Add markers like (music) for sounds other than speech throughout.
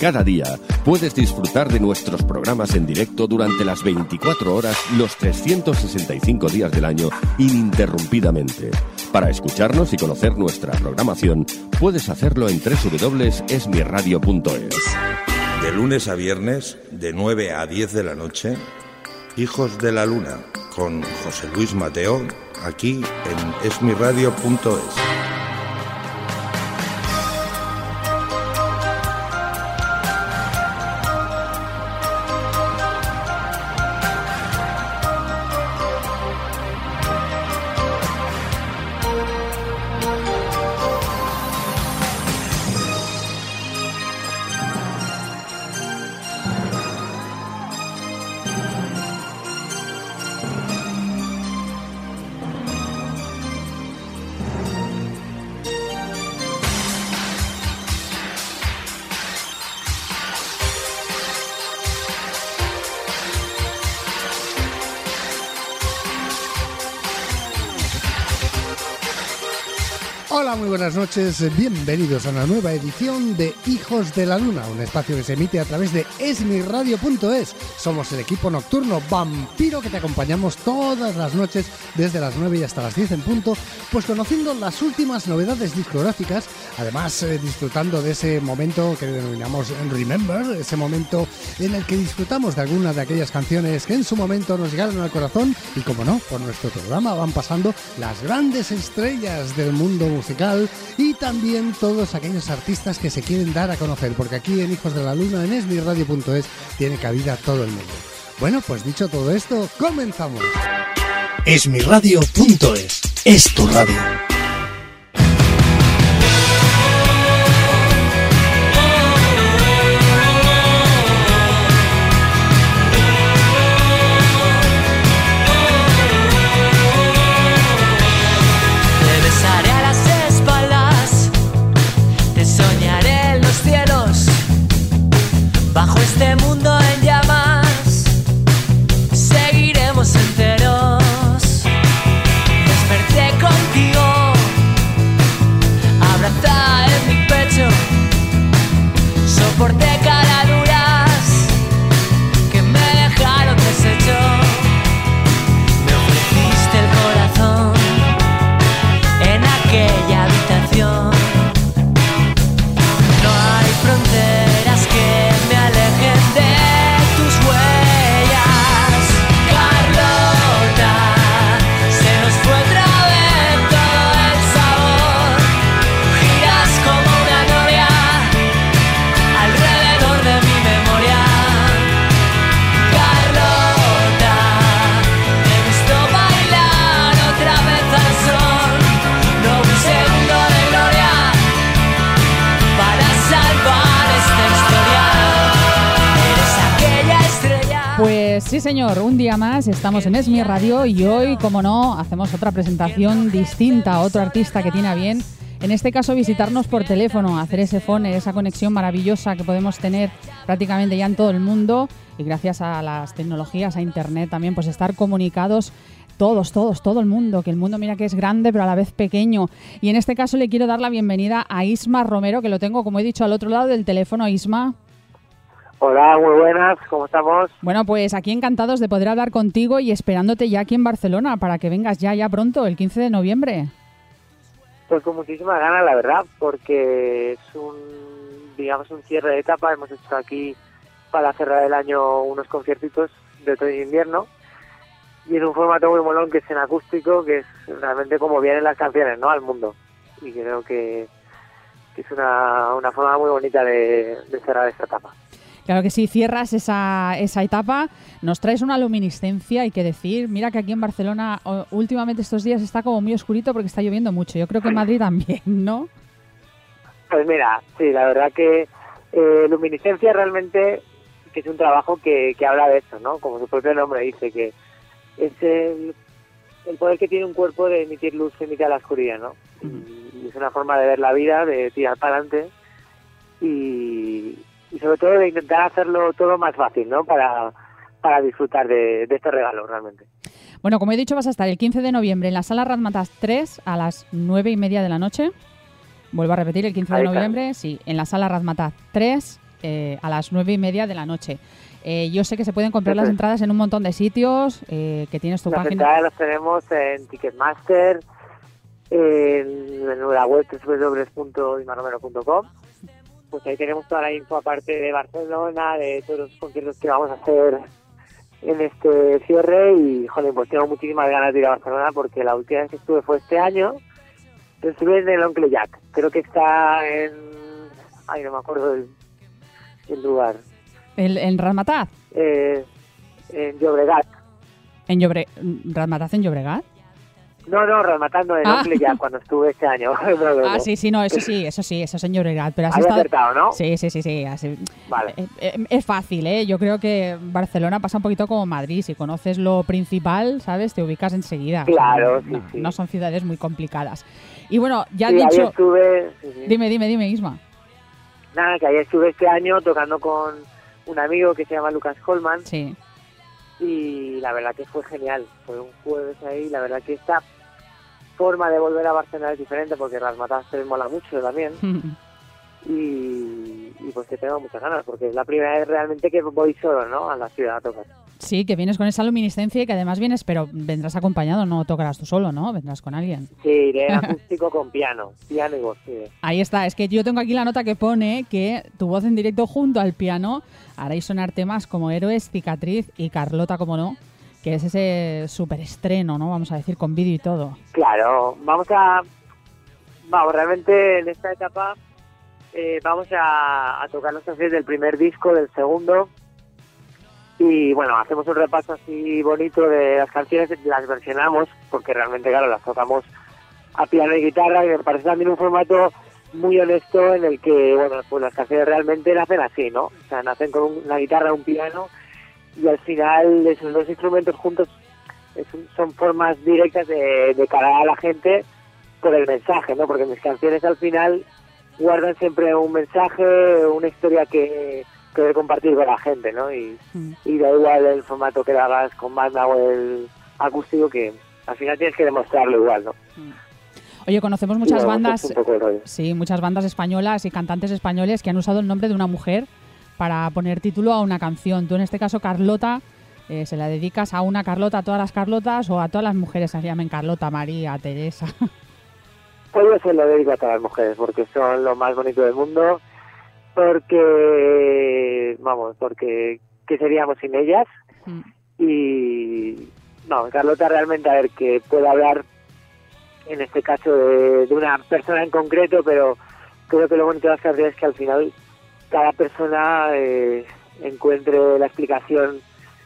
Cada día puedes disfrutar de nuestros programas en directo durante las 24 horas, los 365 días del año, ininterrumpidamente. Para escucharnos y conocer nuestra programación, puedes hacerlo en www.esmiradio.es. De lunes a viernes, de 9 a 10 de la noche, Hijos de la Luna, con José Luis Mateo, aquí en esmiradio.es. muy noches, bienvenidos a una nueva edición de Hijos de la Luna, un espacio que se emite a través de esmiradio.es. Somos el equipo nocturno vampiro que te acompañamos todas las noches desde las 9 y hasta las 10 en punto, pues conociendo las últimas novedades discográficas, además eh, disfrutando de ese momento que denominamos Remember, ese momento en el que disfrutamos de algunas de aquellas canciones que en su momento nos llegaron al corazón y como no, por nuestro programa van pasando las grandes estrellas del mundo musical y también todos aquellos artistas que se quieren dar a conocer, porque aquí en Hijos de la Luna, en esmiradio.es, tiene cabida todo el mundo. Bueno, pues dicho todo esto, comenzamos. Esmiradio.es es tu radio. Sí, señor, un día más estamos en Esmi Radio y hoy, como no, hacemos otra presentación distinta a otro artista que tiene a bien, en este caso, visitarnos por teléfono, hacer ese phone, esa conexión maravillosa que podemos tener prácticamente ya en todo el mundo y gracias a las tecnologías, a Internet también, pues estar comunicados todos, todos, todo el mundo, que el mundo mira que es grande pero a la vez pequeño. Y en este caso le quiero dar la bienvenida a Isma Romero, que lo tengo, como he dicho, al otro lado del teléfono. Isma. Hola, muy buenas, ¿cómo estamos? Bueno, pues aquí encantados de poder hablar contigo y esperándote ya aquí en Barcelona para que vengas ya, ya pronto, el 15 de noviembre. Pues con muchísimas ganas, la verdad, porque es un, digamos, un cierre de etapa. Hemos hecho aquí para cerrar el año unos conciertitos de otoño e invierno y en un formato muy molón que es en acústico, que es realmente como vienen las canciones, ¿no? Al mundo. Y creo que, que es una, una forma muy bonita de, de cerrar esta etapa. Claro que sí, cierras esa, esa etapa, nos traes una luminiscencia, hay que decir. Mira que aquí en Barcelona últimamente estos días está como muy oscurito porque está lloviendo mucho. Yo creo que en Madrid también, ¿no? Pues mira, sí, la verdad que eh, Luminiscencia realmente que es un trabajo que, que habla de eso, ¿no? Como su propio nombre dice, que es el, el poder que tiene un cuerpo de emitir luz que emite a la oscuridad, ¿no? Y, y es una forma de ver la vida, de tirar para adelante y, y sobre todo de intentar hacerlo todo más fácil, ¿no? Para, para disfrutar de, de este regalo realmente. Bueno, como he dicho, vas a estar el 15 de noviembre en la sala Razmataz 3 a las 9 y media de la noche. Vuelvo a repetir, el 15 de noviembre, sí, en la sala Razmataz 3 eh, a las 9 y media de la noche. Eh, yo sé que se pueden comprar las entradas en un montón de sitios, eh, que tienes tu Las página. entradas las tenemos en Ticketmaster, en, en la web www.imarromero.com. Pues ahí tenemos toda la info aparte de Barcelona, de todos los conciertos que vamos a hacer en este cierre y, joder, pues tengo muchísimas ganas de ir a Barcelona porque la última vez que estuve fue este año. Estuve en el Oncle Jack, creo que está en... Ay, no me acuerdo del, del lugar. El- en Razmataz, Eh, en Llobregat. en Llobre, Razmataz en Llobregat. No, no, rematando el Ah. Jack cuando estuve este año. (laughs) No, no, no. Ah, sí, sí, no, eso sí, eso sí, eso es en Llobregat, pero has estado... acertado, ¿no? Sí, sí, sí, sí. así- Vale. Eh, eh, Es fácil, ¿eh? Yo creo que Barcelona pasa un poquito como Madrid. Si conoces lo principal, ¿sabes? Te ubicas enseguida. O sea, Claro, sí, no, sí. no son ciudades muy complicadas. Y bueno, ya Sí, dicho... estuve, sí. Dime, dime, dime, Isma. Nada, que ahí estuve este año tocando con un amigo que se llama Lucas Colman Sí. y la verdad que fue genial. Fue un jueves ahí, la verdad que esta forma de volver a Barcelona es diferente porque las matas se mola mucho también (laughs) y, y pues que tengo muchas ganas porque es la primera vez realmente que voy solo, ¿no? A la ciudad a tocar. Sí, que vienes con esa luminiscencia y que además vienes, pero vendrás acompañado, no tocarás tú solo, ¿no? Vendrás con alguien. Sí, iré (laughs) acústico con piano, piano y voz, sí. Ahí está, es que yo tengo aquí la nota que pone que tu voz en directo junto al piano haréis sonar temas como Héroes, Cicatriz y Carlota, como no, que es ese superestreno, ¿no? Vamos a decir, con vídeo y todo. Claro, vamos a. Vamos, realmente en esta etapa eh, vamos a, tocar los canciones del primer disco, del segundo. Y bueno, hacemos un repaso así bonito de las canciones, las versionamos, porque realmente, claro, las tocamos a piano y guitarra, y me parece también un formato muy honesto en el que, bueno, pues las canciones realmente nacen así, ¿no? O sea, nacen con un- una guitarra, un piano, y al final esos dos instrumentos juntos son formas directas de, de a la gente por el mensaje, ¿no? Porque mis canciones al final guardan siempre un mensaje, una historia que, que de compartir con la gente, ¿no? Y, Mm. y da igual el formato que lo hagas con banda o el acústico, que al final tienes que demostrarlo igual, ¿no? Oye, conocemos muchas bandas, sí, muchas bandas españolas y cantantes españoles que han usado el nombre de una mujer para poner título a una canción. Tú en este caso, Carlota, eh, ¿se la dedicas a una Carlota, a todas las Carlotas o a todas las mujeres se llamen Carlota, María, Teresa? (laughs) Pues yo se lo dedico a todas las mujeres porque son lo más bonito del mundo, porque, vamos, porque ¿qué seríamos sin ellas? Mm. Y, no, Carlota realmente, a ver, que puede hablar en este caso de, de una persona en concreto, pero creo que lo bonito de las es que al final cada persona eh, encuentre la explicación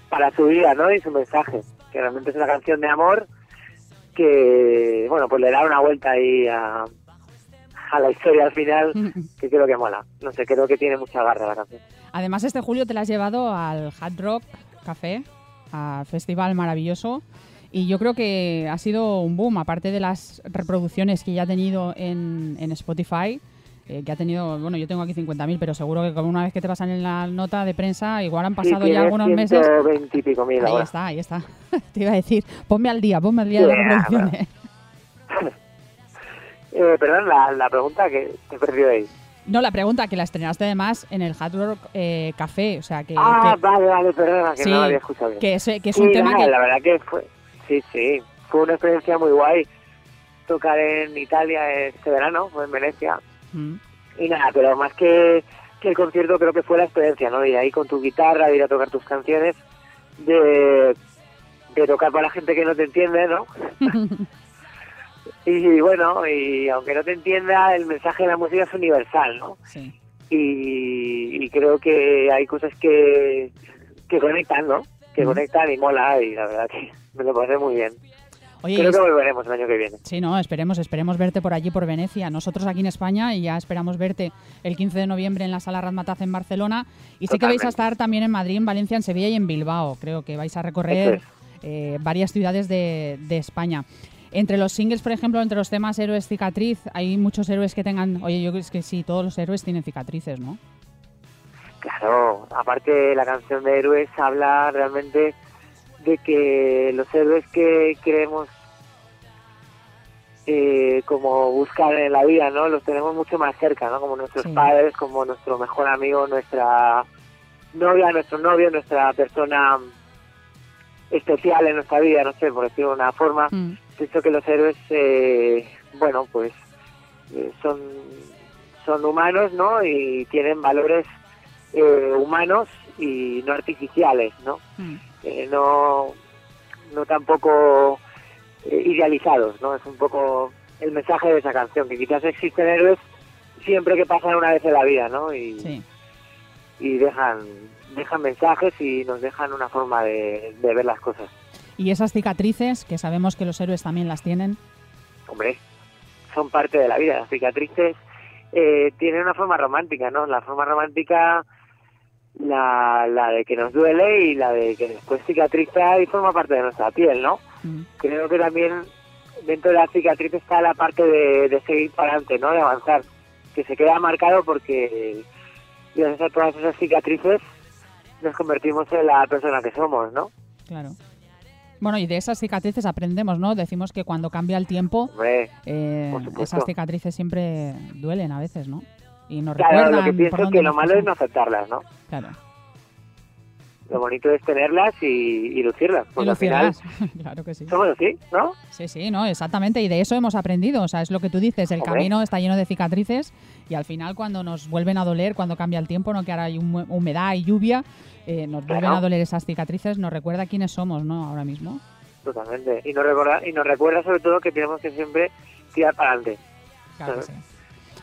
para su vida, ¿no? Y su mensaje, que realmente es una canción de amor que, bueno, pues le da una vuelta ahí a, a la historia al final, (laughs) que creo que mola. No sé, creo que tiene mucha garra la canción. Además, este julio te la has llevado al Hard Rock Café, al festival maravilloso. Y yo creo que ha sido un boom, aparte de las reproducciones que ya ha tenido en, en Spotify, eh, que ha tenido, bueno, yo tengo aquí 50.000, pero seguro que como una vez que te pasan en la nota de prensa, igual han pasado Sí, ya algunos meses. 120 y pico mil Ahí ahora. está, ahí está. (laughs) Te iba a decir, ponme al día, ponme al día de las reproducciones. (laughs) Eh, perdón, la, la pregunta que te he perdido ahí. No, la pregunta que la estrenaste además en el Hard Rock eh, Café, o sea que, Ah, que, vale, vale, perdona, que sí, no lo había escuchado bien. que es, que es Sí, un tema nada, que... La verdad que fue, sí, sí, fue una experiencia muy guay tocar en Italia este verano, en Venecia. Mm. Y nada, pero más que, que el concierto creo que fue la experiencia, ¿no? Ir ahí con tu guitarra, ir a tocar tus canciones, de, de tocar para la gente que no te entiende, ¿no? (laughs) (laughs) y bueno, y aunque no te entienda, el mensaje de la música es universal, ¿no? Sí. y, y creo que hay cosas que, que conectan, ¿no? Que conectan y mola y la verdad que me lo pasé muy bien. Oye, creo que volveremos el año que viene. Sí, no, esperemos, esperemos verte por allí, por Venecia. Nosotros aquí en España y ya esperamos verte el 15 de noviembre en la Sala Razmataz en Barcelona. Y sé que vais a Totalmente. estar también en Madrid, en Valencia, en Sevilla y en Bilbao. Creo que vais a recorrer eh, varias ciudades de, de España. Entre los singles, por ejemplo, entre los temas héroes cicatriz, hay muchos héroes que tengan. Oye, yo creo que sí, todos los héroes tienen cicatrices, ¿no? Claro, aparte la canción de Héroes habla realmente de que los héroes que queremos eh, como buscar en la vida, ¿no? Los tenemos mucho más cerca, ¿no? Como nuestros Sí. padres, como nuestro mejor amigo, nuestra novia, nuestro novio, nuestra persona especial en nuestra vida, no sé, por decirlo de una forma. Mm, Pienso que los héroes, eh, bueno, pues eh, son, son humanos, ¿no? Y tienen valores eh, humanos y no artificiales, ¿no? mm. Eh, no, no tampoco eh, idealizados, ¿no? Es un poco el mensaje de esa canción, que quizás existen héroes siempre que pasan una vez en la vida, ¿no? Y, Sí. y dejan, dejan mensajes y nos dejan una forma de, de ver las cosas. Y esas cicatrices, que sabemos que los héroes también las tienen. hombre, son parte de la vida. Las cicatrices eh, tienen una forma romántica, ¿no? La forma romántica, la, la de que nos duele y la de que después cicatriza y forma parte de nuestra piel, ¿no? Mm, Creo que también dentro de la cicatriz está la parte de, de seguir para adelante, ¿no? De avanzar, que se queda marcado porque gracias a todas esas cicatrices nos convertimos en la persona que somos, ¿no? claro. Bueno, y de esas cicatrices aprendemos, ¿no? Decimos que cuando cambia el tiempo, Hombre, eh, esas cicatrices siempre duelen a veces, ¿no? Y nos claro, recuerdan lo que pienso es que lo malo es no aceptarlas, ¿no? Claro. Lo bonito es tenerlas y, y lucirlas. Y Porque al final (laughs) claro que sí. somos así, ¿no? Sí, sí, no, exactamente. Y de eso hemos aprendido. O sea, es lo que tú dices. El Hombre. camino está lleno de cicatrices y al final cuando nos vuelven a doler, cuando cambia el tiempo, no que ahora hay hum- humedad y lluvia, eh, nos vuelven Claro. a doler esas cicatrices, nos recuerda quiénes somos, ¿no? Ahora mismo. Totalmente. Y nos recuerda, y nos recuerda sobre todo que tenemos que siempre tirar para adelante, Claro que Claro. sí.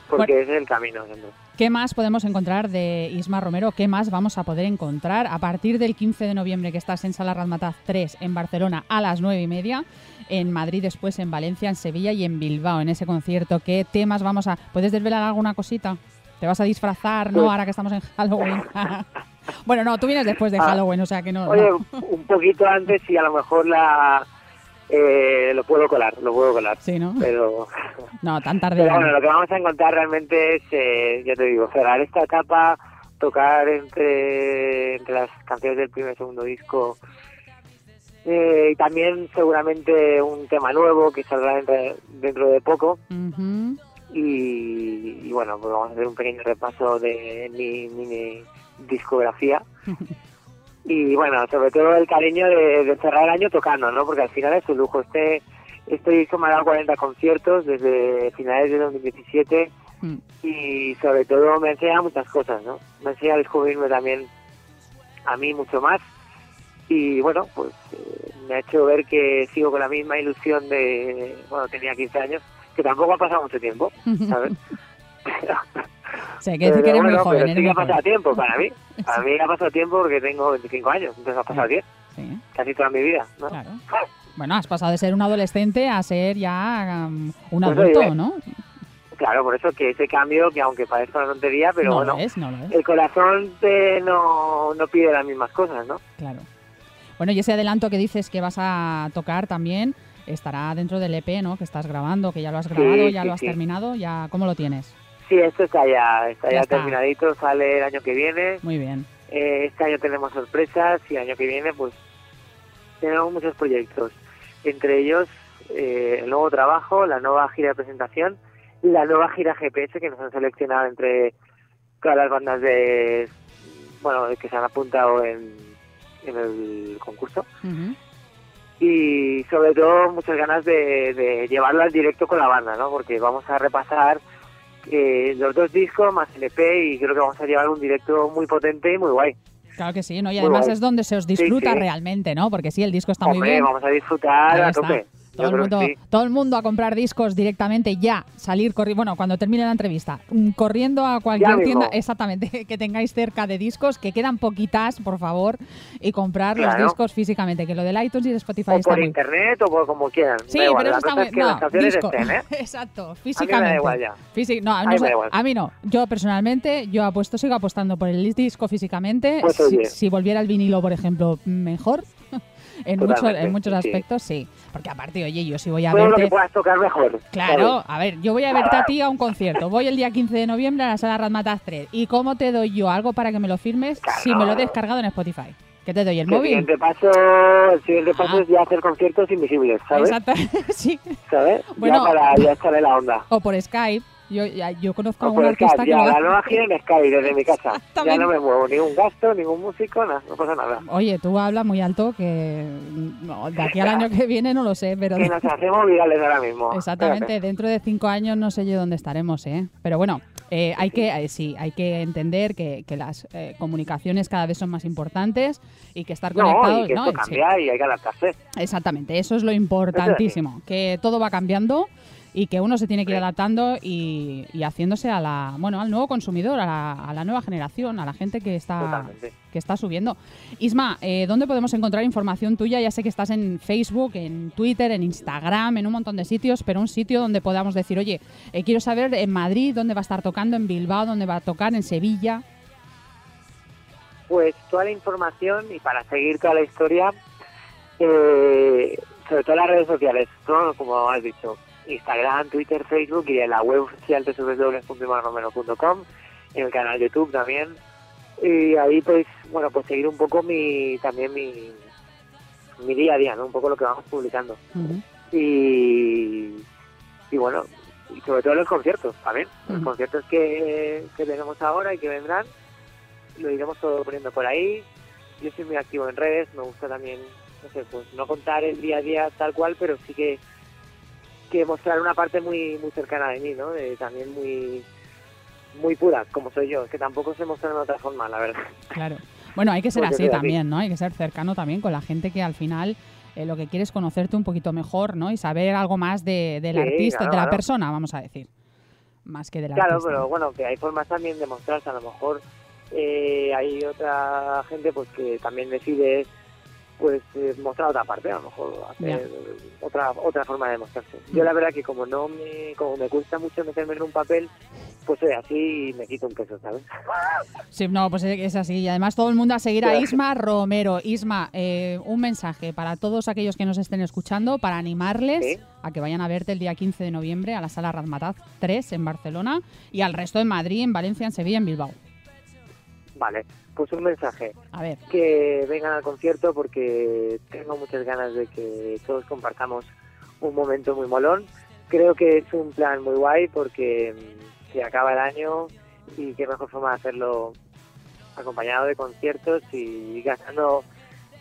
Porque es el camino. siempre. ¿Qué más podemos encontrar de Isma Romero? ¿Qué más vamos a poder encontrar a partir del 15 de noviembre que estás en Sala Razmataz 3 en Barcelona a las 9 y media? En Madrid, después en Valencia, en Sevilla y en Bilbao, en ese concierto. ¿Qué temas vamos a...? ¿Puedes desvelar alguna cosita? ¿Te vas a disfrazar, no? Pues- Ahora que estamos en Halloween. (laughs) bueno, no, tú vienes después de Ah, Halloween, o sea que no... Oye, no. un poquito antes y a lo mejor la eh, lo puedo colar, lo puedo colar. Sí, ¿no? Pero, (laughs) No, tan tarde. pero bueno, lo que vamos a encontrar realmente es, eh, ya te digo, cerrar esta etapa, tocar entre, entre las canciones del primer y segundo disco. Eh, y también seguramente un tema nuevo que saldrá dentro, dentro de poco. Y, y bueno, pues vamos a hacer un pequeño repaso de mi mini discografía. (laughs) y bueno, sobre todo el cariño de, de cerrar el año tocando, ¿no? Porque al final es un lujo. Este, este disco me ha dado 40 conciertos desde finales de 2017 Mm. y sobre todo me enseña muchas cosas, ¿no? Me enseña a descubrirme también a mí mucho más y bueno, pues eh, me ha hecho ver que sigo con la misma ilusión de, bueno, tenía 15 años, que tampoco ha pasado mucho tiempo, ¿sabes? (laughs) (laughs) Sí, hay que decir que eres muy bueno, joven. pero eres sí que ha pasado joven. tiempo para mí. (laughs) Para mí ha pasado tiempo porque tengo 25 años, entonces ha pasado 10, Sí, casi toda mi vida, ¿no? claro. (laughs) Bueno, has pasado de ser un adolescente a ser ya um, un Pues adulto, oye, ¿no? Claro, por eso que ese cambio, que aunque parezca una tontería, pero no bueno, lo es, no lo es. el corazón te no, no pide las mismas cosas, ¿no? Claro. Bueno, y ese adelanto que dices que vas a tocar también estará dentro del EP, ¿no? Que estás grabando, que ya lo has Sí, grabado, ya sí, lo has sí. terminado, ya ¿cómo lo tienes? Sí, esto está ya, está Ya ya, está. terminadito, sale el año que viene. Muy bien. Eh, este año tenemos sorpresas y el año que viene pues tenemos muchos proyectos. Entre ellos eh, el nuevo trabajo, la nueva gira de presentación, la nueva gira GPS que nos han seleccionado entre todas las bandas de bueno que se han apuntado en, en el concurso y sobre todo muchas ganas de, de llevarlo al directo con la banda, ¿no? Porque vamos a repasar eh, los dos discos más el EP y creo que vamos a llevar un directo muy potente y muy guay. Claro que sí, ¿no? Y Muy además guay. es donde se os disfruta sí. realmente, ¿no? Porque sí, el disco está muy bien. vamos a disfrutar a está. tope. Todo el, mundo, sí. todo el mundo a comprar discos directamente ya, salir corriendo, bueno, cuando termine la entrevista, mm, corriendo a cualquier tienda, exactamente, (laughs) que tengáis cerca de discos, que quedan poquitas, por favor, y comprar los discos físicamente, que lo del iTunes y de Spotify O está por muy internet o por como quieran. Sí, Da igual, pero la eso está muy... no, las disco. estén, ¿eh? (laughs) Exacto, físicamente. A mí me da igual ya. Físi- no, a, no mí me sé- da igual. a mí no. Yo personalmente, yo apuesto, sigo apostando por el disco físicamente. Pues si volviera el vinilo, por ejemplo, mejor. (laughs) en, muchos Totalmente, en muchos sí, sí. aspectos sí. Porque aparte, oye, yo si voy a Todo lo que puedas tocar mejor. Claro, ¿sabes? a ver, yo voy a verte a ti a un concierto. Voy el día 15 de noviembre a la sala Razmataz 3. ¿Y cómo te doy yo algo para que me lo firmes si me lo he descargado en Spotify? ¿Qué te doy? ¿El Que El móvil? siguiente paso, el siguiente paso Ah. es ya hacer conciertos invisibles, ¿sabes? Exacto, (laughs) sí. ¿Sabes? Bueno. Ya para ya echarle la onda. O por Skype. Yo, ya- yo conozco a un artista que ya, la nueva gira en Skype desde mi casa. Ya no me muevo, ningún gasto, ningún músico, nada, no pasa nada. Oye, tú hablas muy alto que no, de aquí al año que viene no lo sé, pero Que nos hacemos virales ahora mismo. exactamente dentro de cinco años no sé yo dónde estaremos, ¿eh? Pero bueno, eh, hay que eh, sí, hay que entender que, que las eh, comunicaciones cada vez son más importantes y que estar No, conectados, y que ¿no? esto Sí. cambia y hay que adaptarse. Exactamente, eso es lo importantísimo, que todo va cambiando y que uno se tiene que ir adaptando y, y haciéndose a la, bueno, al nuevo consumidor, a la, a la nueva generación, a la gente que está, Totalmente. que está subiendo. Isma, eh, ¿dónde podemos encontrar información tuya? Ya sé que estás en Facebook, en Twitter, en Instagram, en un montón de sitios, pero un sitio donde podamos decir, oye, eh, quiero saber en Madrid dónde va a estar tocando, en Bilbao dónde va a tocar, en Sevilla. Pues toda la información y para seguir toda la historia, eh, sobre todo las redes sociales, ¿no? como has dicho, Instagram, Twitter, Facebook y en la web oficial www.imarromero.com, en el canal de YouTube también. Y ahí pues, bueno, pues seguir un poco mi también mi, mi día a día, ¿no? Un poco lo que vamos publicando. Y, y bueno, y sobre todo los conciertos también. Los Ujú. conciertos que, que tenemos ahora y que vendrán, lo iremos todo poniendo por ahí. Yo soy muy activo en redes, me gusta también, no sé, pues no contar el día a día tal cual, pero sí que, que mostrar una parte muy muy cercana de mí, ¿no? También muy muy pura, como soy yo, que tampoco se muestra de otra forma, la verdad. Claro. Bueno, hay que ser Pues así también, ¿no? Hay que ser cercano también con la gente que al final eh, lo que quiere es conocerte un poquito mejor, ¿no? Y saber algo más de, del Sí, artista, claro, de la claro. persona, vamos a decir. Más que del Claro, artista. pero bueno, que hay formas también de mostrarse. A lo mejor eh, hay otra gente pues que también decide pues eh, mostrar otra parte, a lo mejor hacer otra otra forma de mostrarse. Yo la verdad que como no me como me cuesta mucho meterme en un papel, pues soy así y me quito un peso, ¿sabes? Sí, no, pues es así. Y además todo el mundo a seguir a. Isma Romero. Isma, eh, un mensaje para todos aquellos que nos estén escuchando, para animarles Sí. a que vayan a verte el día 15 de noviembre a la Sala Razmataz 3 en Barcelona y al resto en Madrid, en Valencia, en Sevilla, en Bilbao. Vale, pues un mensaje. A ver, que vengan al concierto porque tengo muchas ganas de que todos compartamos un momento muy molón. Creo que es un plan muy guay porque mm, se acaba el año y qué mejor forma de hacerlo acompañado de conciertos y gastando,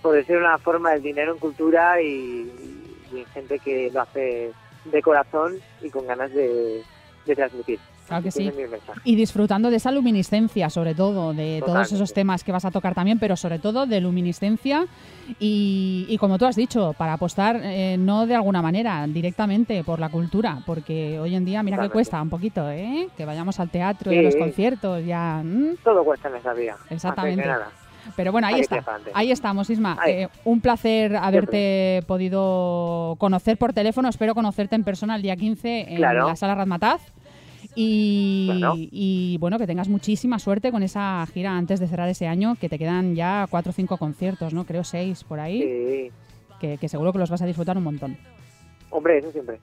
por decir una forma, el dinero en cultura y, y en gente que lo hace de corazón y con ganas de, de transmitir. Claro que sí. Y disfrutando de esa luminiscencia, sobre todo, de todos esos temas que vas a tocar también, pero sobre todo de luminiscencia. Y, y como tú has dicho, para apostar eh, no de alguna manera, directamente por la cultura, porque hoy en día, mira que cuesta un poquito, ¿eh? Que vayamos al teatro y a los conciertos, ya. ¿mm? Todo cuesta en esa vida. Exactamente. Pero bueno, ahí está. Ahí estamos, Isma. Eh, un placer haberte podido conocer por teléfono. Espero conocerte en persona el día 15 en Claro. la sala Razmataz. Y, Claro. y, bueno, que tengas muchísima suerte con esa gira antes de cerrar ese año, que te quedan ya cuatro o cinco conciertos, ¿no? Creo seis por ahí, Sí. que, que seguro que los vas a disfrutar un montón. Hombre, eso siempre.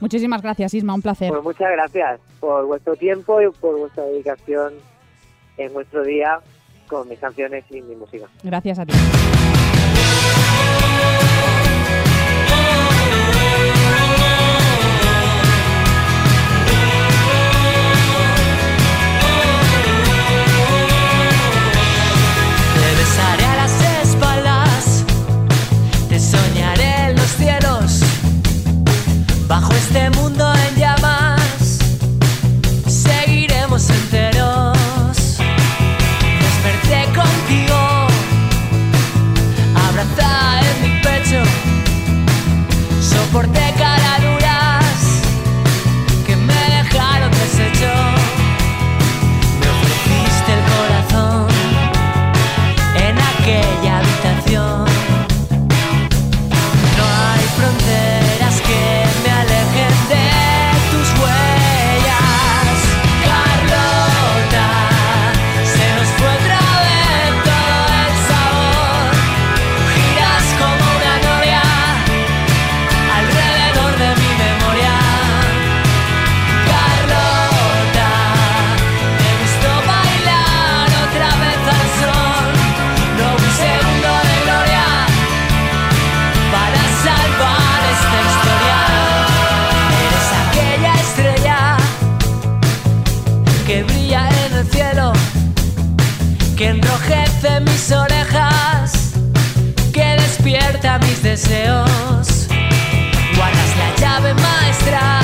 Muchísimas gracias, Isma, un placer. Pues muchas gracias por vuestro tiempo y por vuestra dedicación en vuestro día con mis canciones y mi música. Gracias a ti. Guardas la llave maestra.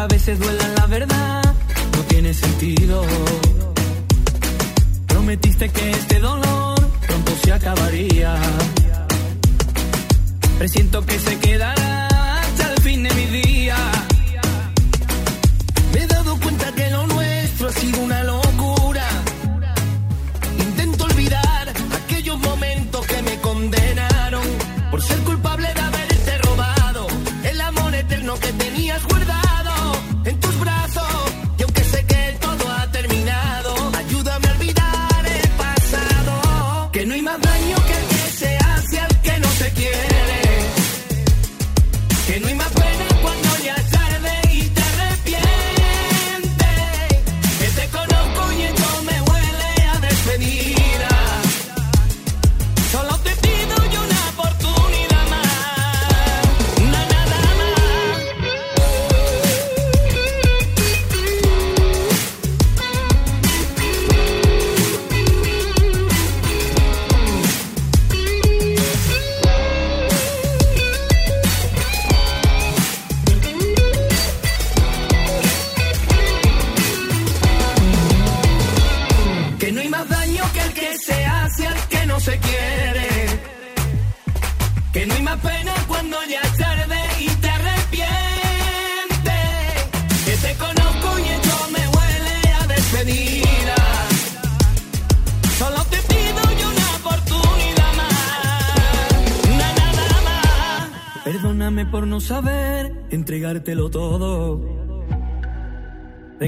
a veces duela la verdad, no tiene sentido. Prometiste que este dolor pronto se acabaría. Presiento que se quedará hasta el fin de mi día.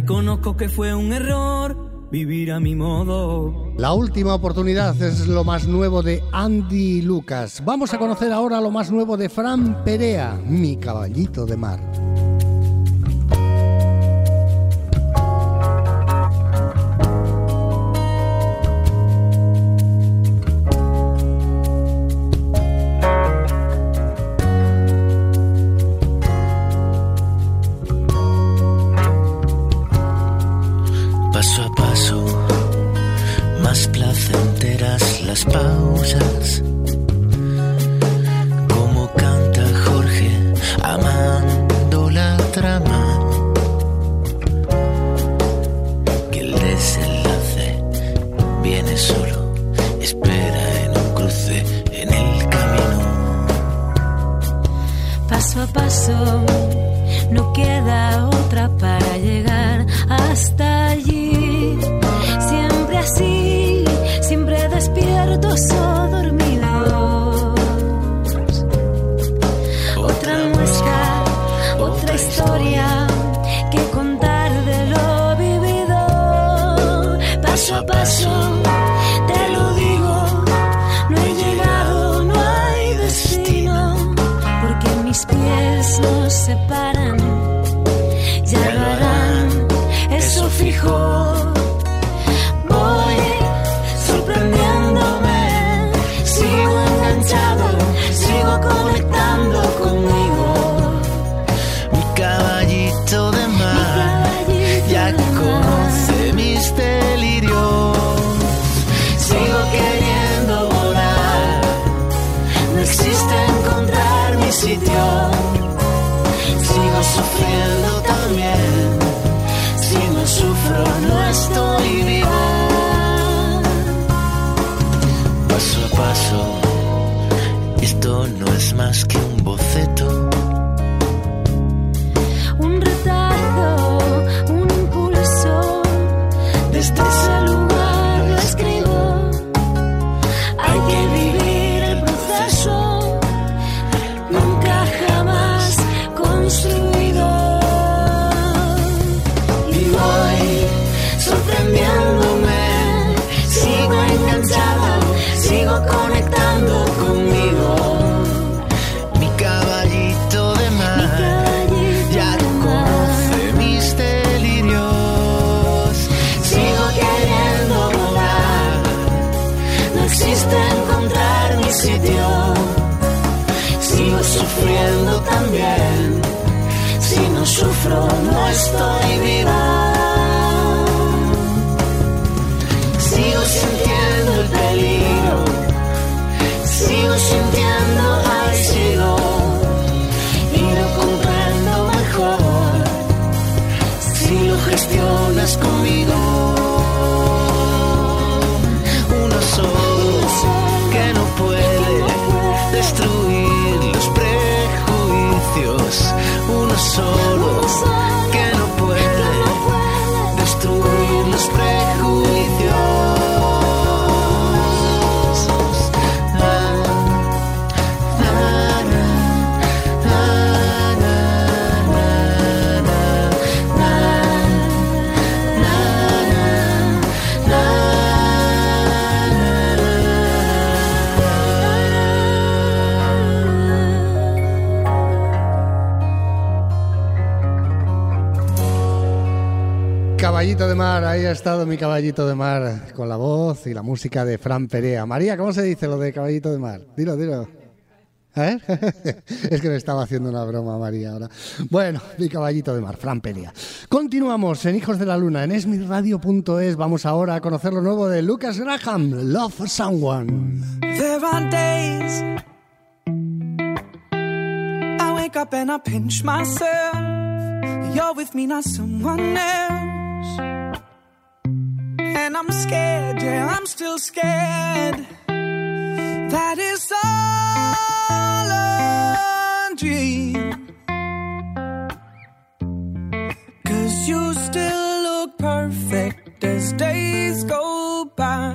Reconozco que fue un error vivir a mi modo. La última oportunidad es lo más nuevo de Andy Lucas. Vamos a conocer ahora lo más nuevo de Fran Perea, mi caballito de mar. Estado mi caballito de mar con la voz y la música de Fran Perea. María, ¿cómo se dice lo de caballito de mar? Dilo, dilo. Ver, (laughs) es que me estaba haciendo una broma María ahora. Bueno, mi caballito de mar, Fran Perea. Continuamos en Hijos de la Luna, en esmiradio.es. Vamos ahora a conocer lo nuevo de Lucas Graham, Love Someone. There are days I wake up and I pinch myself. You're with me, not someone else. And I'm scared, yeah, I'm still scared. That is all a dream. Cause you still look perfect as days go by.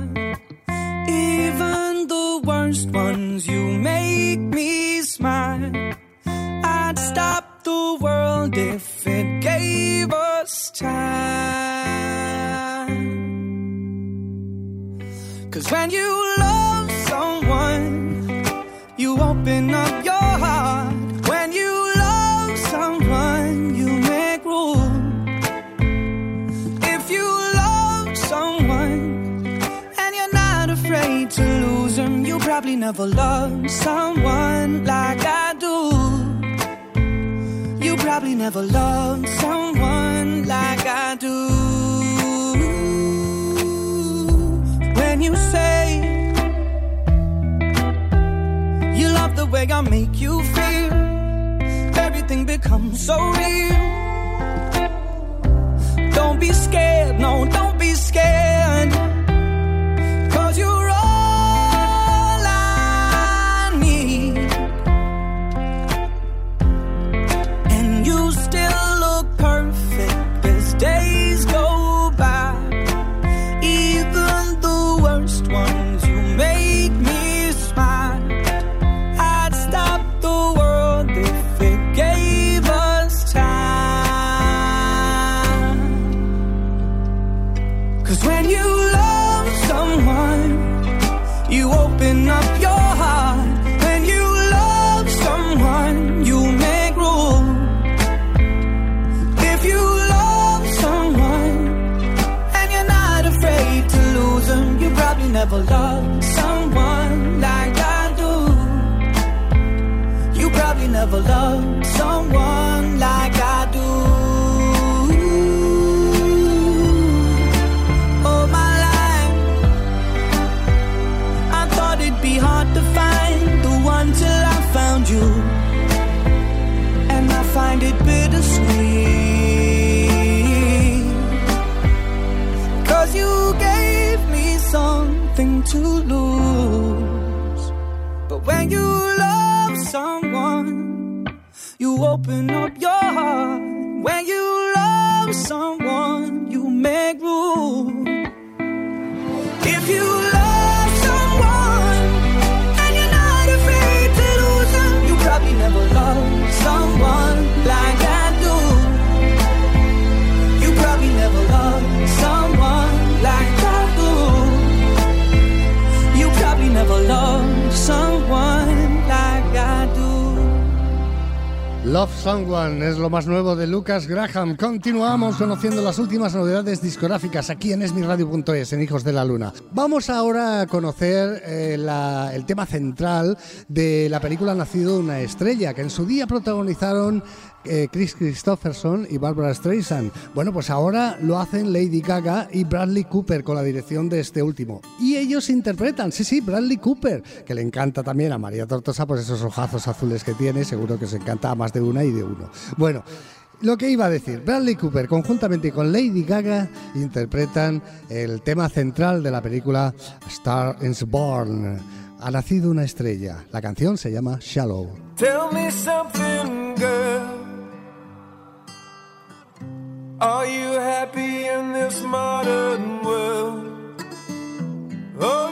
Even the worst ones, you make me smile. I'd stop the world if it gave us time. Cause when you love someone, you open up your heart. When you love someone, you make room. If you love someone and you're not afraid to lose them, you probably never loved someone like I do. You probably never loved someone like I do. When you say you love the way I make you feel, everything becomes so real. Don't be scared, no, don't be scared. Lucas Graham. Continuamos conociendo las últimas novedades discográficas aquí en esmiradio.es, en Hijos de la Luna. Vamos ahora a conocer eh, el tema central de la película Nacido una estrella, que en su día protagonizaron eh, Chris Christopherson y Barbara Streisand. Bueno, pues ahora lo hacen Lady Gaga y Bradley Cooper con la dirección de este último. Y ellos interpretan, sí, sí, Bradley Cooper, que le encanta también a María Tortosa, pues esos ojazos azules que tiene, seguro que se encanta a más de una y de uno. Bueno. Lo que iba a decir, Bradley Cooper conjuntamente con Lady Gaga interpretan el tema central de la película Star is Born. Ha nacido una estrella. La canción se llama Shallow. Tell me something, girl. Are you happy in this modern world? Or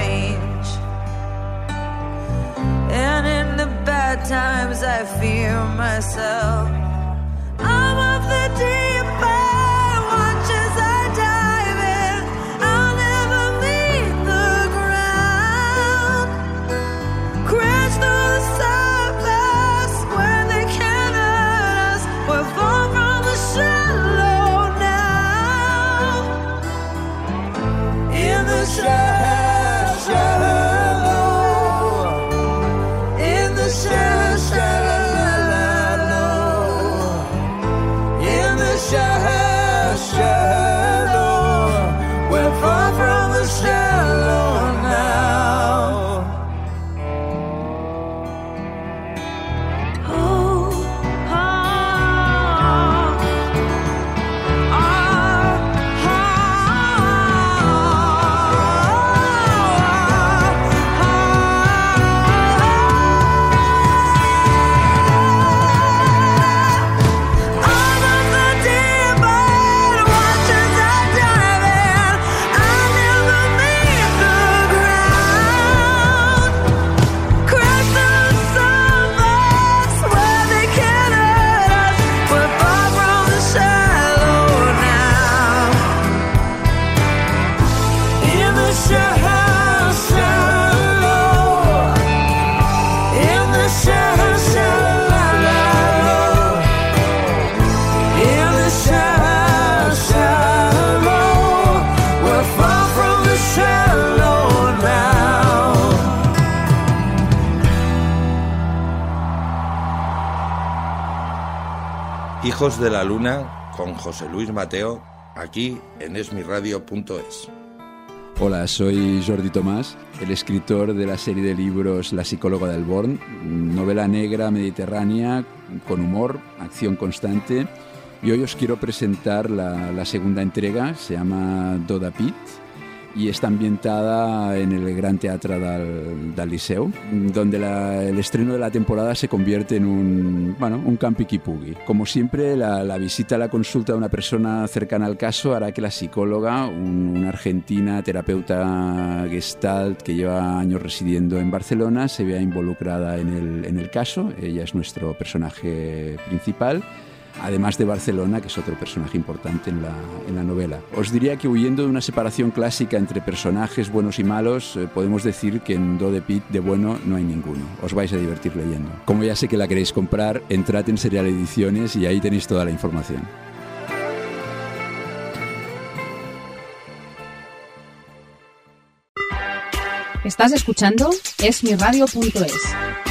Bad times, I fear myself. I'm of the deep Hijos de la Luna con José Luis Mateo, aquí en esmiradio.es. Hola, soy Jordi Tomás, el escritor de la serie de libros La psicóloga del Born, novela negra mediterránea con humor, acción constante. Y hoy os quiero presentar la, la segunda entrega, se llama Doda Pit y está ambientada en el Gran Teatre del, del Liceu, donde la- el estreno de la temporada se convierte en un, bueno, un campiquipugui. Como siempre, la, la visita a la consulta de una persona cercana al caso hará que la psicóloga, un- una argentina terapeuta gestalt que lleva años residiendo en Barcelona, se vea involucrada en el, en el caso. Ella es nuestro personaje principal además de Barcelona, que es otro personaje importante en la, en la novela. Os diría que huyendo de una separación clásica entre personajes buenos y malos, eh, podemos decir que en Do de Pit de bueno no hay ninguno. Os vais a divertir leyendo. Como ya sé que la queréis comprar, entrad en Serial Ediciones y ahí tenéis toda la información. Estás escuchando esmiradio.es.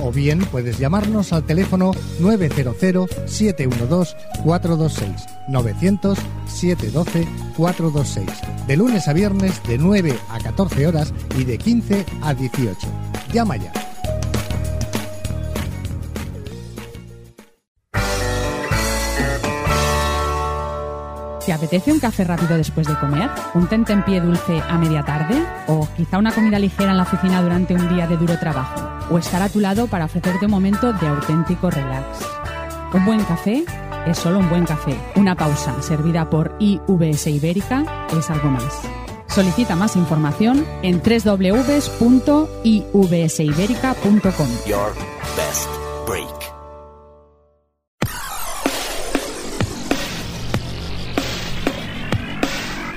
o bien puedes llamarnos al teléfono 900-712-426 900-712-426 de lunes a viernes de 9 a 14 horas y de 15 a 18. Llama ya. ¿Te apetece un café rápido después de comer? ¿Un tentempié dulce a media tarde? ¿O quizá una comida ligera en la oficina durante un día de duro trabajo? ¿O estar a tu lado para ofrecerte un momento de auténtico relax? Un buen café es solo un buen café. Una pausa servida por IVS Ibérica es algo más. Solicita más información en www.ivsiberica.com. Your best break.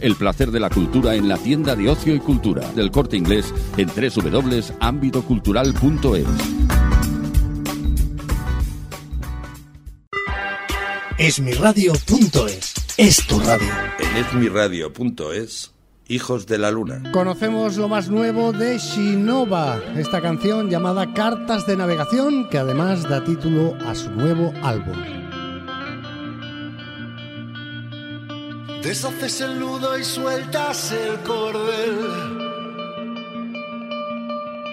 El placer de la cultura en la tienda de ocio y cultura del corte inglés en www.ambitocultural.es. Esmiradio.es es tu radio. En esmiradio.es, Hijos de la Luna. Conocemos lo más nuevo de Shinova, esta canción llamada Cartas de Navegación, que además da título a su nuevo álbum. Deshaces el nudo y sueltas el cordel.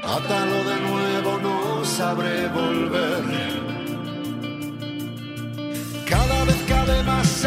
Átalo de nuevo, no sabré volver. Cada vez cabe más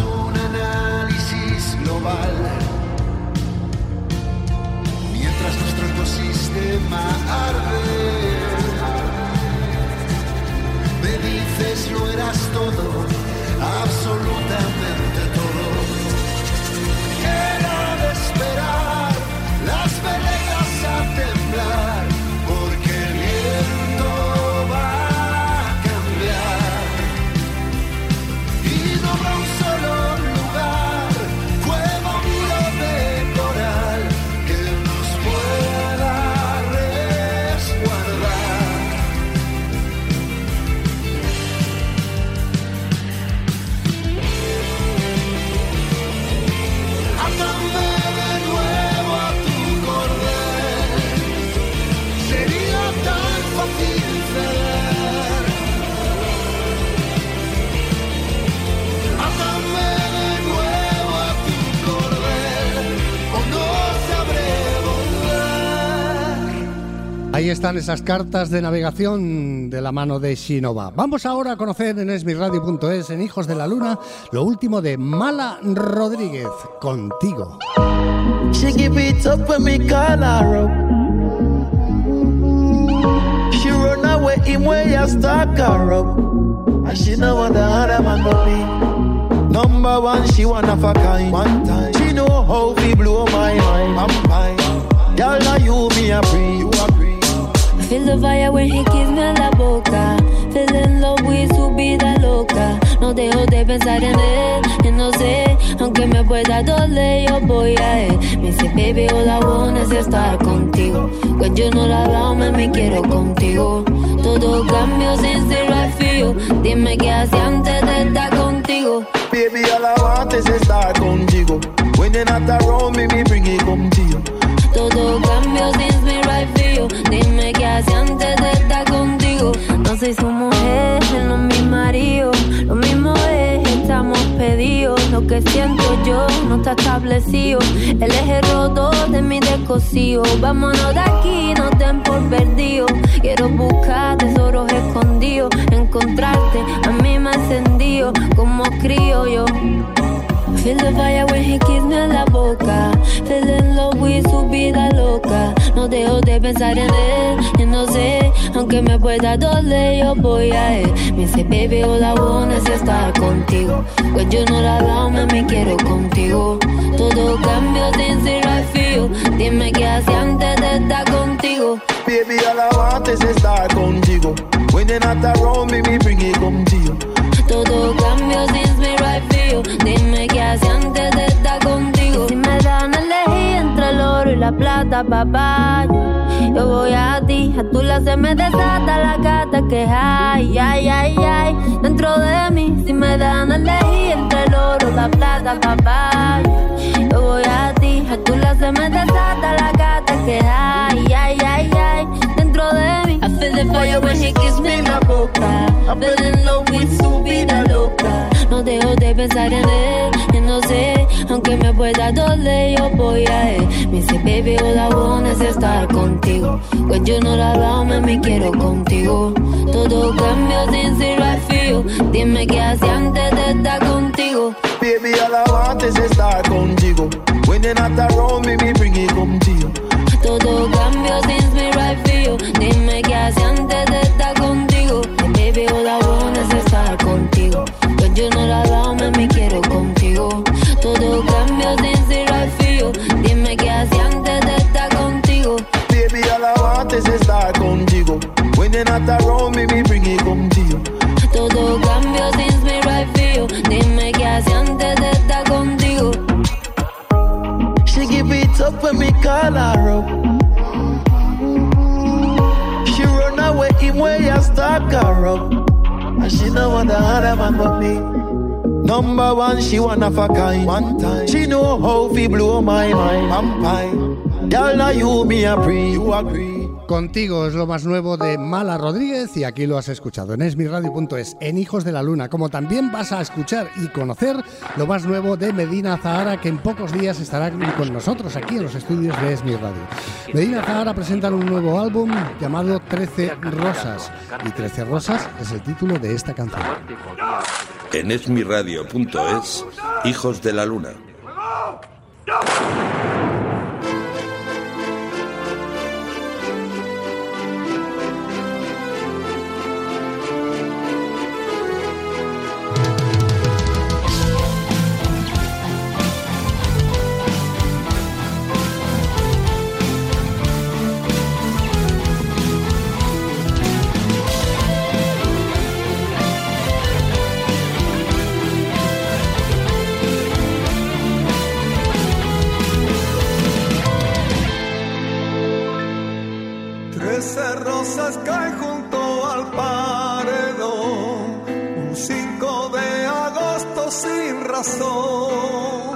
un análisis global. Mientras nuestro ecosistema arde. Me dices lo eras todo, absolutamente todo. Ahí están esas cartas de navegación de la mano de Shinova. Vamos ahora a conocer en esmiradio.es, en Hijos de la Luna, lo último de Mala Rodríguez, contigo. She give it up when me call her up. She run away him way I stalk her up. And she know what the other man go be. Number one, she one of a kind. One time. She know how we blow my mind. I'm fine. Girl, now you me a free. Feel the fire when he kiss me en la boca. Feel in love with su vida loca. No dejo de pensar en él. Y no sé, aunque me pueda doler, yo voy a él. Me dice, baby, all I want es estar contigo. When you know la me me quiero contigo. Todo cambio sin ser right for you. Dime qué hacía antes de estar contigo. Baby, all I want is estar contigo. When you're not around me, me bring it come to you. Todo cambio sin me right Dime qué hacía antes de estar contigo. No soy su mujer, no es mi marido. Lo mismo es, estamos pedidos. Lo que siento yo no está establecido. El eje roto de mi descosido. Vámonos de aquí, no den por perdido. Quiero buscar tesoros escondidos. Encontrarte, a mí me encendido. Como crío yo. Feel the fire when he kiss me la boca. Feel in love with su vida loca. No dejo de pensar en él. Y no sé, aunque me pueda doler, yo voy a él. Me dice, baby, I want es estar contigo. Pues yo no la dame, me quiero contigo. Todo cambio sin ser right for you. Dime qué hacía antes de estar contigo. Baby, all I want is estar contigo. When you're not around me, me bring it come to you. Todo cambio sin me right you. Dime qué hacía antes de estar contigo. Si me dan a elegir entre el oro y la plata, papá. Yo voy a ti, a tu lado se me desata la gata que hay, ay, ay, ay. Dentro de mí, si me dan a elegir entre el oro y la plata, papá. Yo voy a ti, a tu lado se me desata la gata que hay, ay, ay, ay. Feel the fire when he kiss me en la boca. I feel in love with su vida loca. No dejo de pensar en él, y no sé, aunque me pueda doler, yo voy a él. Me dice, baby, all I want es estar contigo. When you know la dame, me quiero contigo. Todo cambio sin ser you. Dime qué hacía antes de estar contigo. Baby, all I want estar contigo. When you're not around me, me bring it come to you. Todo cambio sin me right Dime qué hacía antes de estar contigo. Baby, I want es estar contigo. When you know la dame, me quiero contigo. Todo cambio sin ser you. Dime qué hacía antes de estar contigo. Baby, all I want is estar contigo. When you're not around me, away him way I stalk her up. And she know what the other man but me. Number one, she one of a kind. One time. She know how fi blow my mind. Vampire. Girl, now you me a pre. You agree. Contigo es lo más nuevo de Mala Rodríguez y aquí lo has escuchado en esmiradio.es, en Hijos de la Luna, como también vas a escuchar y conocer lo más nuevo de Medina Zahara, que en pocos días estará con nosotros aquí en los estudios de Esmi Radio. Medina Zahara presentan un nuevo álbum llamado 13 Rosas y 13 Rosas es el título de esta canción. En esmiradio.es, Hijos de la Luna. Rosas caen junto al paredón, un 5 de agosto sin razón.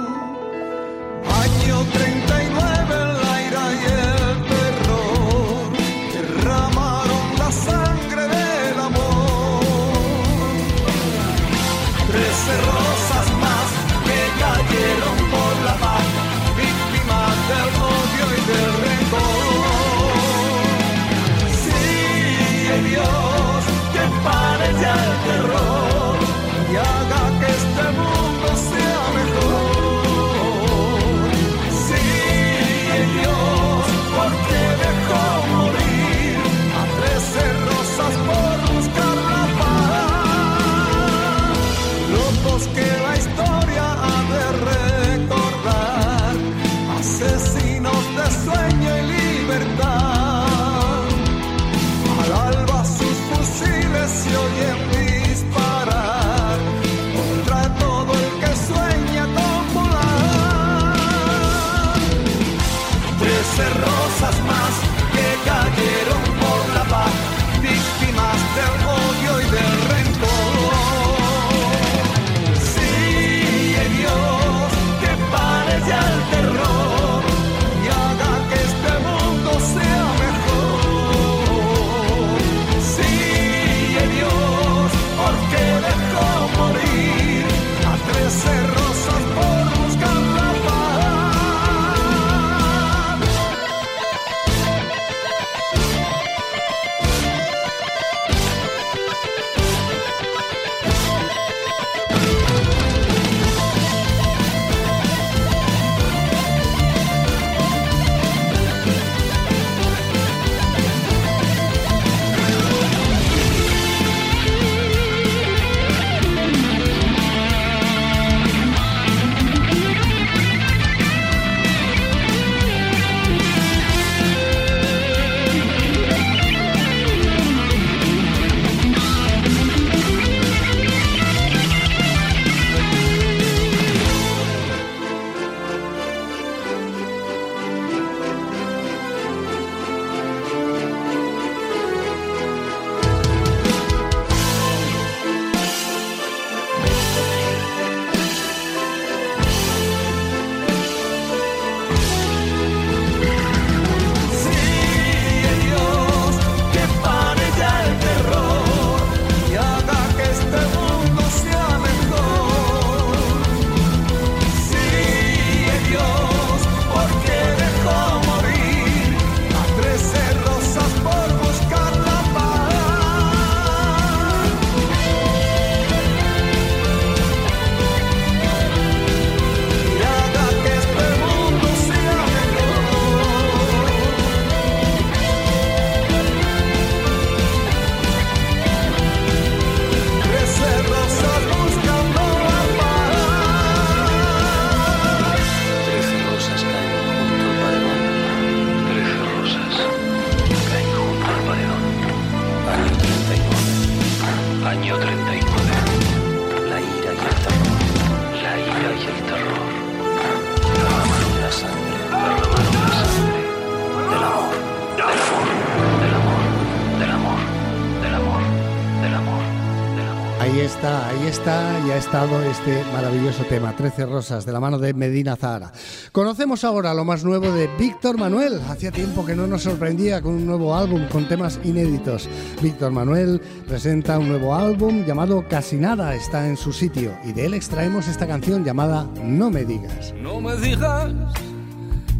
Ahí está, ahí está y ha estado este maravilloso tema, 13 rosas, de la mano de Medina Zahara. Conocemos ahora lo más nuevo de Víctor Manuel. Hacía tiempo que no nos sorprendía con un nuevo álbum con temas inéditos. Víctor Manuel presenta un nuevo álbum llamado Casi Nada, está en su sitio y de él extraemos esta canción llamada No me digas. No me digas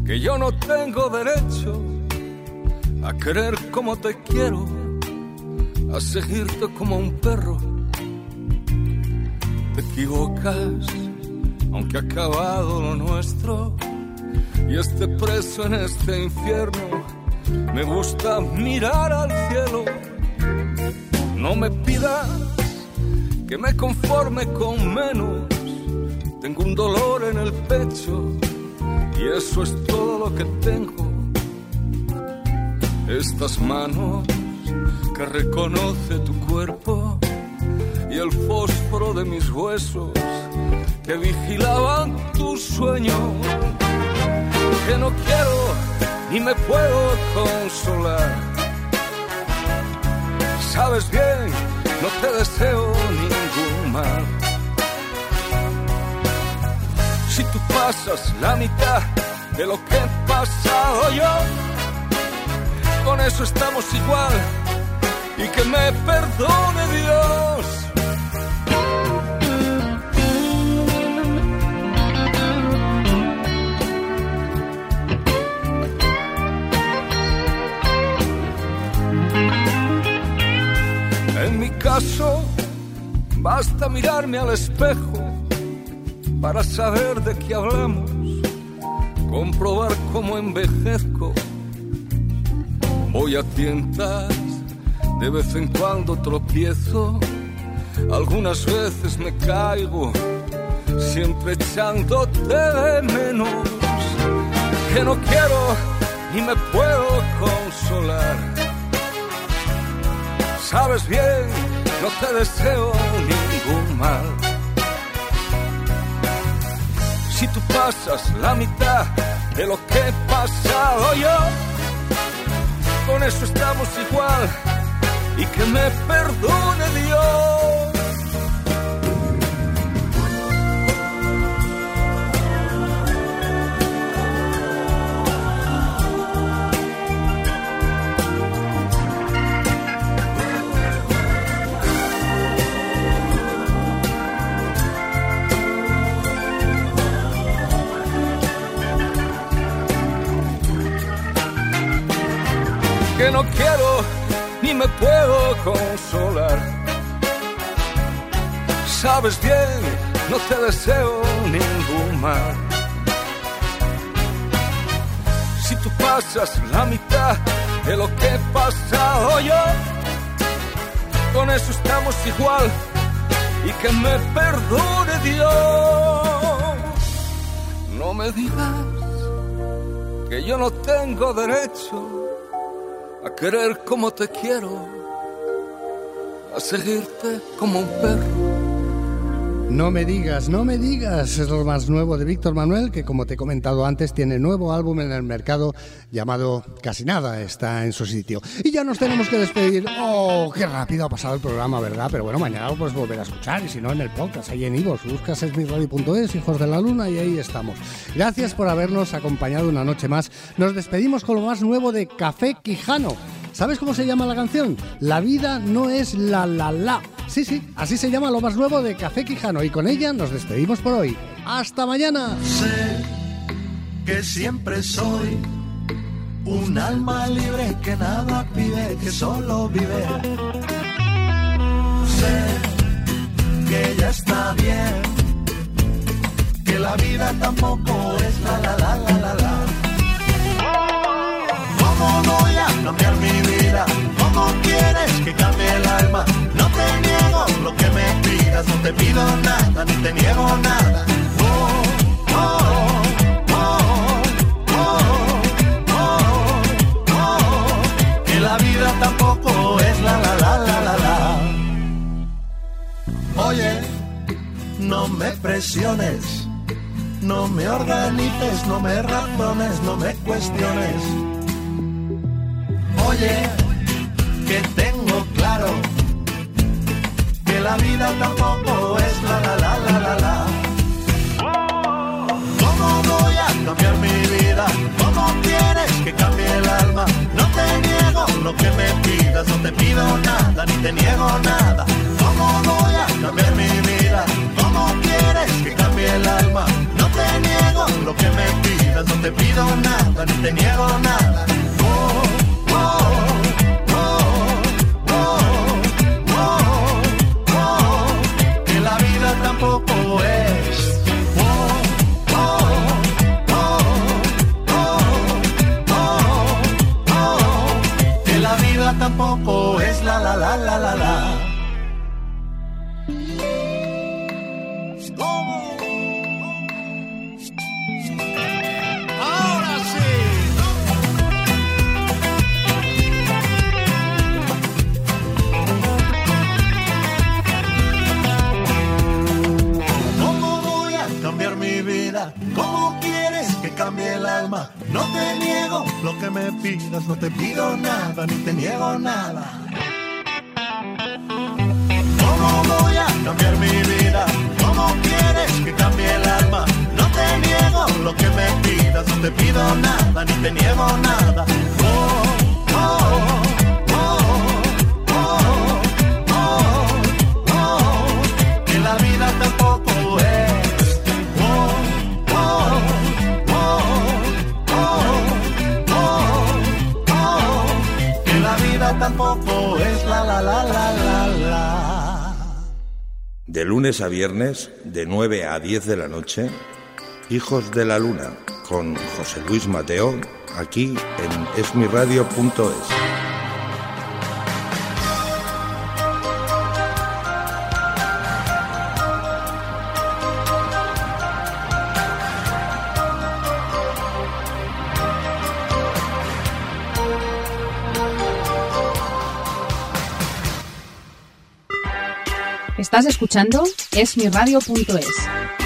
que yo no tengo derecho a querer como te quiero, a seguirte como un perro. Te equivocas, aunque ha acabado lo nuestro y esté preso en este infierno. Me gusta mirar al cielo. No me pidas que me conforme con menos. Tengo un dolor en el pecho y eso es todo lo que tengo. Estas manos que reconoce tu cuerpo y el fósforo de mis huesos que vigilaban tu sueño. Que no quiero ni me puedo consolar. Sabes bien, no te deseo ningún mal. Si tú pasas la mitad de lo que he pasado yo, con eso estamos igual y que me perdone Dios. En mi caso, basta mirarme al espejo para saber de qué hablamos, comprobar cómo envejezco. Voy a tientas, de vez en cuando tropiezo, algunas veces me caigo, siempre echándote de menos. Que no quiero ni me puedo consolar. Sabes bien, no te deseo ningún mal. Si tú pasas la mitad de lo que he pasado yo, con eso estamos igual y que me perdone Dios. que no quiero consolar. Sabes bien, no te deseo ningún mal. Si tú pasas la mitad de lo que he pasado yo, con eso estamos igual y que me perdone Dios. No me digas que yo no tengo derecho a querer como te quiero, a seguirte como un perro. No me digas, no me digas, es lo más nuevo de Víctor Manuel, que como te he comentado antes, tiene nuevo álbum en el mercado llamado Casi Nada, está en su sitio. Y ya nos tenemos que despedir. Oh, qué rápido ha pasado el programa, ¿verdad? Pero bueno, mañana lo puedes volver a escuchar, y si no, en el podcast, ahí en Ivos, buscas esmirradio.es, Hijos de la Luna, y ahí estamos. Gracias por habernos acompañado una noche más. Nos despedimos con lo más nuevo de Café Quijano. ¿Sabes cómo se llama la canción? La vida no es la la la. Sí, sí, así se llama lo más nuevo de Café Quijano y con ella nos despedimos por hoy. ¡Hasta mañana! Sé que siempre soy un alma libre que nada pide, que solo vive. Sé que ya está bien, que la vida tampoco es la la la la la la. Cambiar mi vida? ¿Cómo quieres que cambie el alma? No te niego lo que me pidas, no te pido nada, ni te niego nada. Oh, oh, oh, que la vida tampoco es la la la la la la. Oye, no me presiones, no me organices, no me razones, no me cuestiones. Oye, que tengo claro que la vida tampoco es la la la la la la. ¿Cómo voy a cambiar mi vida? ¿Cómo quieres que cambie el alma? No te niego lo que me pidas, no te pido nada, ni te niego nada. ¿Cómo voy a cambiar mi vida? ¿Cómo quieres que cambie el alma? No te niego lo que me pidas, no te pido nada, ni te niego nada. Tampoco es la la la la la la. Cambie el alma? No te niego lo que me pidas, no te pido nada, ni te niego nada. ¿Cómo voy a cambiar mi vida? ¿Cómo quieres que cambie el alma? No te niego lo que me pidas, no te pido nada, ni te niego nada. Oh, oh, oh, la la la la la. De lunes a viernes, de 9 a 10 de la noche, Hijos de la Luna, con José Luis Mateo, aquí en esmiradio.es. Estás escuchando esmiradio.es.